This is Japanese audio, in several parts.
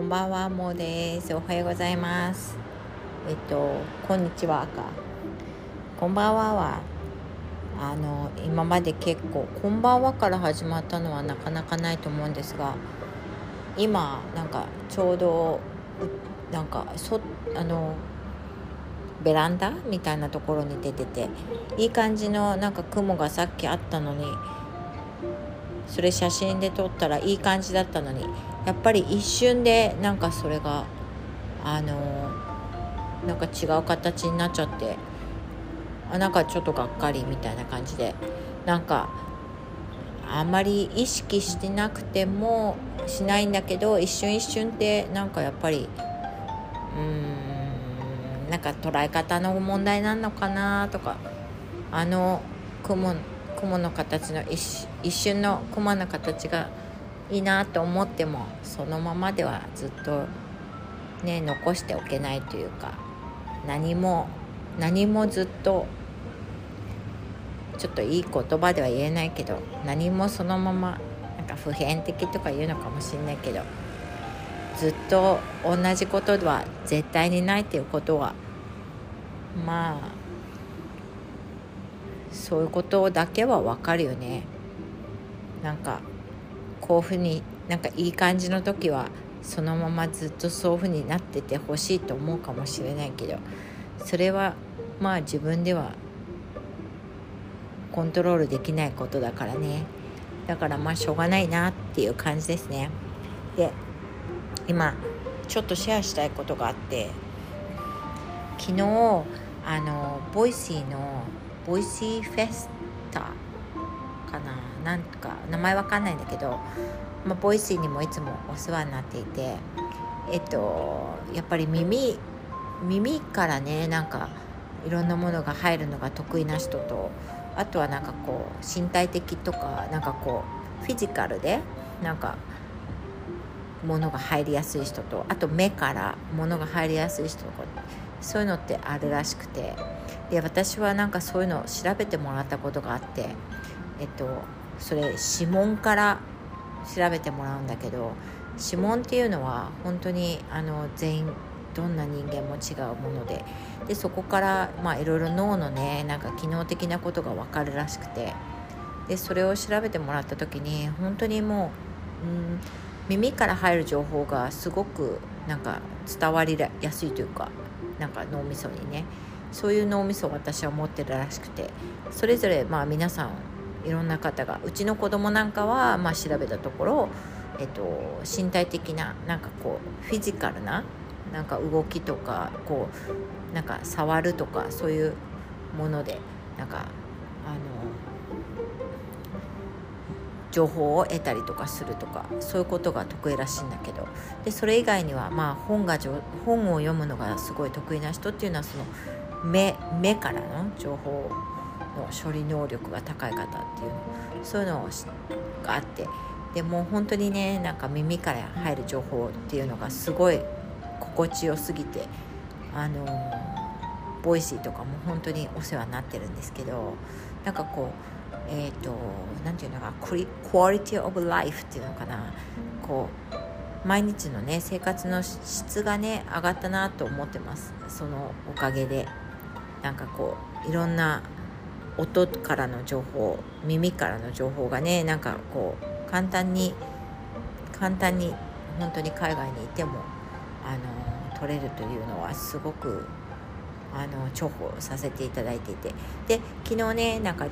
こんばんは、もうです。おはようございます。えっと、こんにちはか。こんばんはは、あの、今まで結構、こんばんはから始まったのはなかなかないと思うんですが、今、なんか、ちょうど、なんか、そ、あの、ベランダみたいなところに出てていい感じのなんか雲がさっきあったのにそれ写真で撮ったらいい感じだったのに。やっぱり一瞬でなんかそれがあのなんか違う形になっちゃってあなんかちょっとがっかりみたいな感じでなんかあんまり意識してなくてもしないんだけど一瞬一瞬ってなんかやっぱりうんなんか捉え方の問題なのかなとかあの雲雲の形の一瞬の雲の形がいいなと思ってもそのままではずっとね残しておけないというか何も何もずっとちょっといい言葉では言えないけど何もそのままなんか普遍的とか言うのかもしれないけどずっと同じことは絶対にないっていうことはまあそういうことだけは分かるよね。なんかこういうふうになんかいい感じの時はそのままずっとそういうふうになっててほしいと思うかもしれないけどそれはまあ自分ではコントロールできないことだからね。だからまあしょうがないなっていう感じですね。で今ちょっとシェアしたいことがあって昨日あの Voicyの Voicyフェスタかな？なんか名前わかんないんだけど、まあ、 Voicyにもいつもお世話になっていてえっとやっぱり耳耳からねなんかいろんなものが入るのが得意な人とあとはなんかこう身体的とかなんかこうフィジカルでなんかものが入りやすい人とあと目からものが入りやすい人とかそういうのってあるらしくてで私はなんかそういうのを調べてもらったことがあってえっとそれ指紋から調べてもらうんだけど指紋っていうのは本当にあの全員どんな人間も違うものででそこからまあいろいろ脳のねなんか機能的なことが分かるらしくてでそれを調べてもらった時に本当にもう、うん、耳から入る情報がすごくなんか伝わりやすいというかなんか脳みそにね。そういう脳みそを私は持ってるらしくてそれぞれまあ皆さんいろんな方がうちの子供なんかはまあ調べたところ、えっと、身体的ななんかこうフィジカルななんか動きとかこうなんか触るとかそういうものでなんかあの情報を得たりとかするとかそういうことが得意らしいんだけどでそれ以外にはまあ本が本を読むのがすごい得意な人っていうのはその目目からの情報の処理能力が高い方っていうそういうのがあって。でも本当にねなんか耳から入る情報っていうのがすごい心地よすぎてあの Voicyとかも本当にお世話になってるんですけどなんかこうえっ、ー、と何て言うのかクリ quality of life っていうのかな。こう毎日のね生活の質がね上がったなと思ってます。そのおかげで。なんかこういろんな音からの情報耳からの情報がねなんかこう簡単に簡単に本当に海外にいてもあの取れるというのはすごくあの重宝させていただいていて。で昨日ねなんか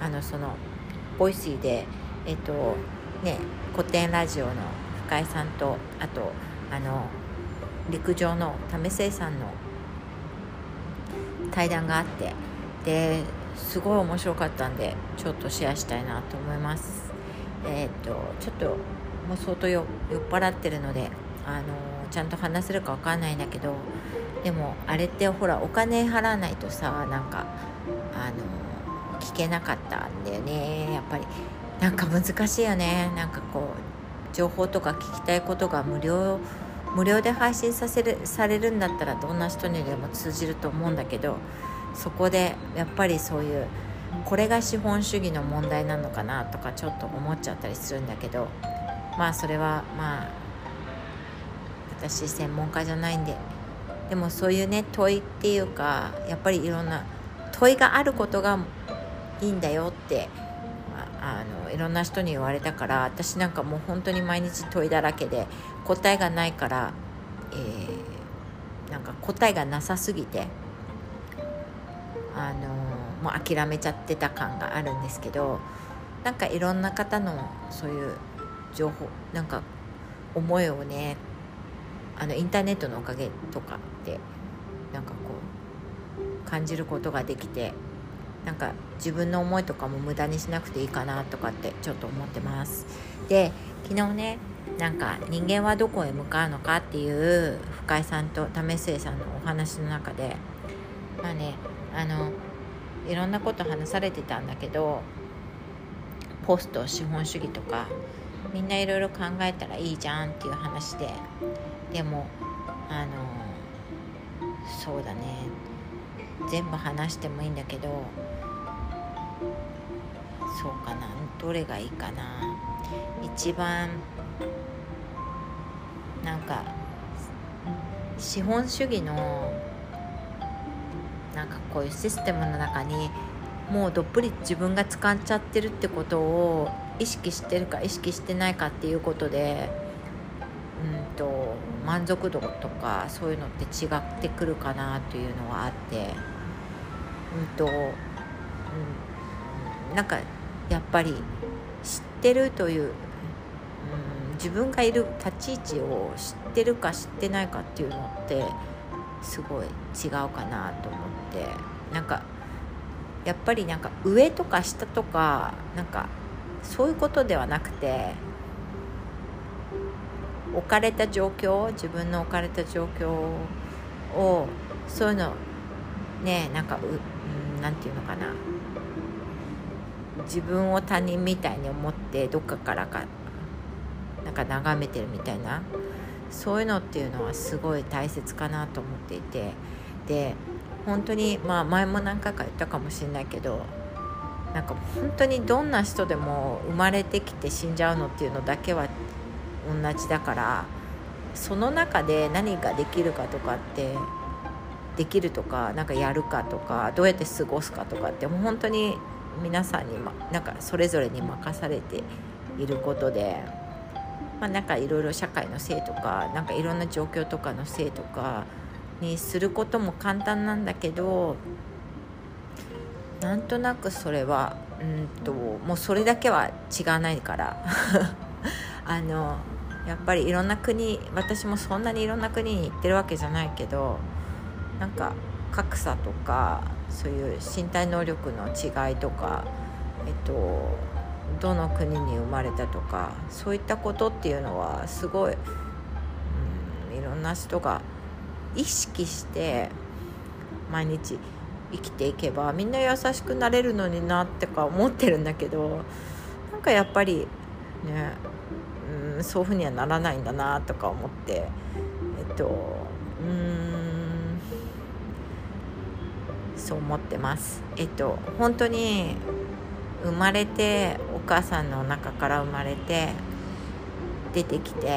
あのその Voicyでえっとねコテンラジオの深井さんとあとあの陸上の為末さんの対談があってですごい面白かったんでちょっとシェアしたいなと思います。えー、っとちょっともう相当酔っ払ってるのであのちゃんと話せるか分かんないんだけどでもあれってほらお金払わないとさなんかあの聞けなかったんだよね。やっぱりなんか難しいよね。なんかこう情報とか聞きたいことが無料無料で配信させるされるんだったらどんな人にでも通じると思うんだけどそこでやっぱりそういうこれが資本主義の問題なのかなとかちょっと思っちゃったりするんだけどまあそれはまあ私専門家じゃないんででもそういうね問いっていうかやっぱりいろんな問いがあることがいいんだよってあのいろんな人に言われたから私なんかもう本当に毎日問いだらけで答えがないから、えー、なんか答えがなさすぎてあのもう諦めちゃってた感があるんですけどなんかいろんな方のそういう情報なんか思いをねあのインターネットのおかげとかでなんかこう感じることができてなんか自分の思いとかも無駄にしなくていいかなとかってちょっと思ってます。で昨日ねなんか人間はどこへ向かうのかっていう深井さんと為末さんのお話の中でまあねあのいろんなこと話されてたんだけどポスト資本主義とかみんないろいろ考えたらいいじゃんっていう話ででもあのそうだね。全部話してもいいんだけどそうかなどれがいいかな。一番なんか資本主義のなんかこういうシステムの中にもうどっぷり自分が使っちゃってるってことを意識してるか意識してないかっていうことでと満足度とかそういうのって違ってくるかなというのはあって。うんと、うん、なんかやっぱり知ってるという、うん、自分がいる立ち位置を知ってるか知ってないかっていうのってすごい違うかなと思って。なんかやっぱりなんか上とか下とかなんかそういうことではなくて置かれた状況自分の置かれた状況をそういうのねなんかうなんていうのかな。自分を他人みたいに思ってどっかからかなんか眺めてるみたいな。そういうのっていうのはすごい大切かなと思っていて。で本当にまあ前も何回か言ったかもしれないけどなんか本当にどんな人でも生まれてきて死んじゃうのっていうのだけは同じだからその中で何ができるかとかってできるとか何かやるかとかどうやって過ごすかとかってもう本当に皆さんに、ま、なんかそれぞれに任されていることで、まあ、なんかいろいろ社会のせいとかなんかいろんな状況とかのせいとかにすることも簡単なんだけどなんとなくそれはうんともうそれだけは違わないから。あのやっぱりいろんな国私もそんなにいろんな国に行ってるわけじゃないけどなんか格差とかそういう身体能力の違いとかえっとどの国に生まれたとかそういったことっていうのはすごい、うん、いろんな人が意識して毎日生きていけばみんな優しくなれるのになってか思ってるんだけどなんかやっぱりね、そういうふうにはならないんだなとか思ってえっとうんそう思ってます。えっと本当に生まれてお母さんの中から生まれて出てきて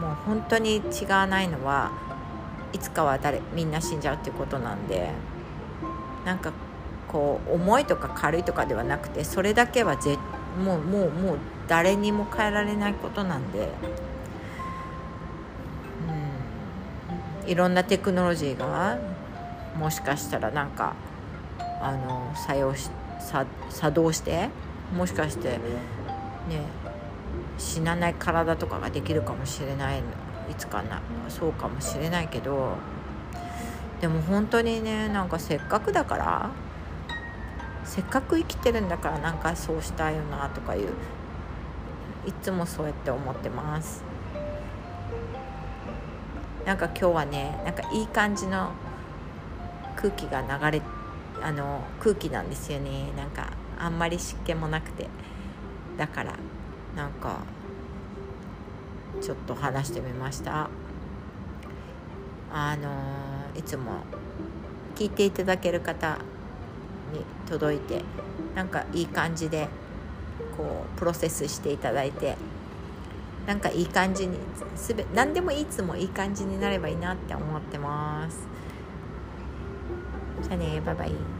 もう本当に違わないのはいつかは誰みんな死んじゃうっていうことなんでなんかこう重いとか軽いとかではなくてそれだけはぜもうもうもう誰にも変えられないことなんで、うん、いろんなテクノロジーがもしかしたらなんかあの作用し作動してもしかしてね死なない体とかができるかもしれないいつかなそうかもしれないけど。でも本当にねなんかせっかくだからせっかく生きてるんだからなんかそうしたいよなとかいういつもそうやって思ってます。なんか今日はねなんかいい感じの空気が流れあの空気なんですよね。なんかあんまり湿気もなくて。だからなんかちょっと話してみました。あのいつも聞いていただける方に届いてなんかいい感じでこうプロセスしていただいてなんかいい感じにすべ何でもいつもいい感じになればいいなって思ってます。じゃあねバイバイ。